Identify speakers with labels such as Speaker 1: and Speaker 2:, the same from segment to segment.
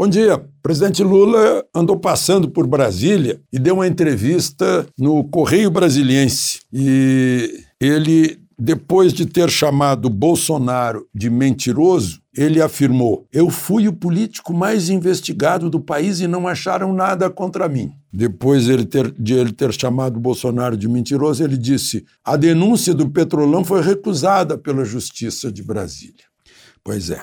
Speaker 1: Bom dia. O presidente Lula andou passando por Brasília e deu uma entrevista no Correio Brasiliense. E ele, depois de ter chamado Bolsonaro de mentiroso, ele afirmou: Eu fui o político mais investigado do país e não acharam nada contra mim. Depois ele ter, de ele ter chamado Bolsonaro de mentiroso, ele disse: A denúncia do Petrolão foi recusada pela Justiça de Brasília. Pois é.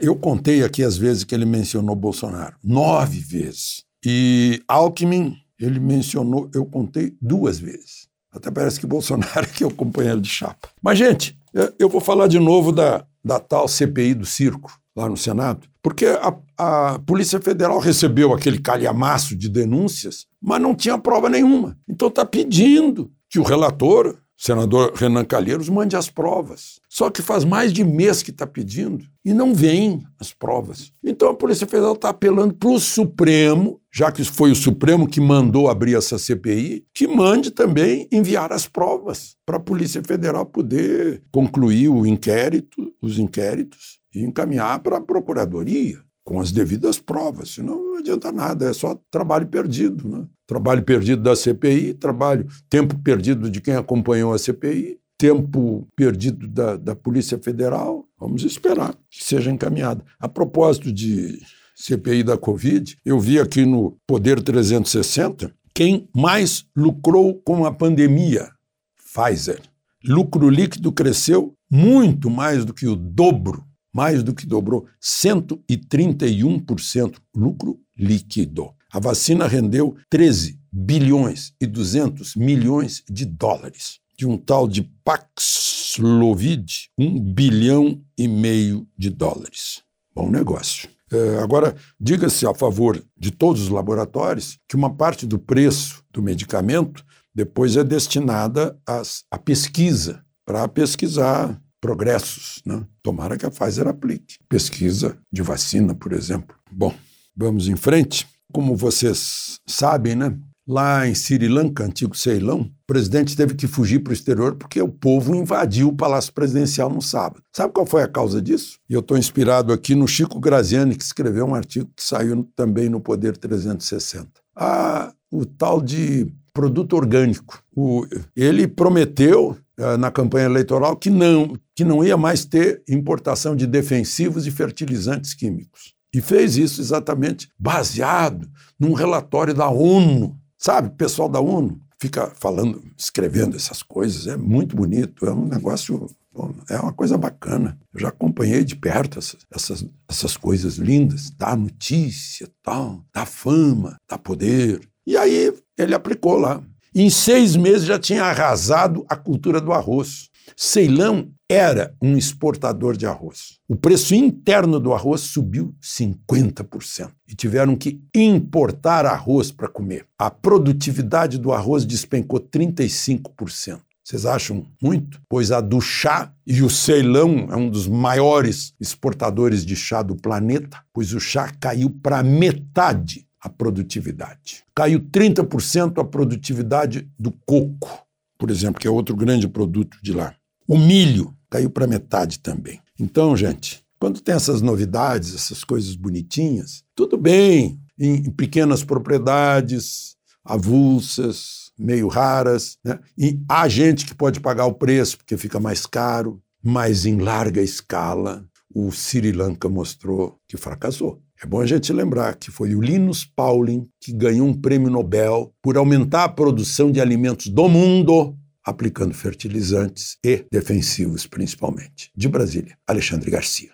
Speaker 1: Eu contei aqui as vezes que ele mencionou Bolsonaro. Nove vezes. E Alckmin, ele mencionou, eu contei duas vezes. Até parece que Bolsonaro é é o companheiro de chapa. Mas, gente, eu vou falar de novo da, da tal CPI do circo lá no Senado, porque a, a Polícia Federal recebeu aquele calhamaço de denúncias, mas não tinha prova nenhuma. Então está pedindo que o relator senador Renan Calheiros mande as provas. Só que faz mais de mês que está pedindo e não vem as provas. Então a Polícia Federal está apelando para o Supremo, já que foi o Supremo que mandou abrir essa CPI, que mande também enviar as provas para a Polícia Federal poder concluir o inquérito, os inquéritos e encaminhar para a Procuradoria com as devidas provas, senão não adianta nada, é só trabalho perdido. Né? Trabalho perdido da CPI, trabalho, tempo perdido de quem acompanhou a CPI, tempo perdido da, da Polícia Federal. Vamos esperar que seja encaminhado. A propósito de CPI da Covid, eu vi aqui no Poder 360 quem mais lucrou com a pandemia: Pfizer. Lucro líquido cresceu muito mais do que o dobro mais do que dobrou, 131% lucro líquido. A vacina rendeu 13 bilhões e 200 milhões de dólares. De um tal de Paxlovid, um bilhão e meio de dólares. Bom negócio. É, agora, diga-se a favor de todos os laboratórios que uma parte do preço do medicamento depois é destinada à pesquisa, para pesquisar progressos. Né? Tomara que a Pfizer aplique. Pesquisa de vacina, por exemplo. Bom, vamos em frente. Como vocês sabem, né? Lá em Sri Lanka, antigo Ceilão, o presidente teve que fugir para o exterior porque o povo invadiu o Palácio Presidencial no sábado. Sabe qual foi a causa disso? E eu estou inspirado aqui no Chico Graziani, que escreveu um artigo que saiu também no Poder 360. Ah, o tal de produto orgânico. O, ele prometeu uh, na campanha eleitoral que não, que não ia mais ter importação de defensivos e fertilizantes químicos. E fez isso exatamente baseado num relatório da ONU. Sabe, pessoal da ONU fica falando, escrevendo essas coisas, é muito bonito, é um negócio, é uma coisa bacana. Eu já acompanhei de perto essas, essas, essas coisas lindas, dá notícia, tal, dá fama, dá poder. E aí ele aplicou lá. Em seis meses já tinha arrasado a cultura do arroz. Ceilão era um exportador de arroz. O preço interno do arroz subiu 50% e tiveram que importar arroz para comer. A produtividade do arroz despencou 35%. Vocês acham muito? Pois a do chá, e o Ceilão é um dos maiores exportadores de chá do planeta, pois o chá caiu para metade a produtividade. Caiu 30% a produtividade do coco, por exemplo, que é outro grande produto de lá. O milho caiu para metade também. Então, gente, quando tem essas novidades, essas coisas bonitinhas, tudo bem, em, pequenas propriedades, avulsas, meio raras, né? e há gente que pode pagar o preço porque fica mais caro, mas em larga escala o Sri Lanka mostrou que fracassou. É bom a gente lembrar que foi o Linus Pauling que ganhou um prêmio Nobel por aumentar a produção de alimentos do mundo aplicando fertilizantes e defensivos, principalmente. De Brasília, Alexandre Garcia.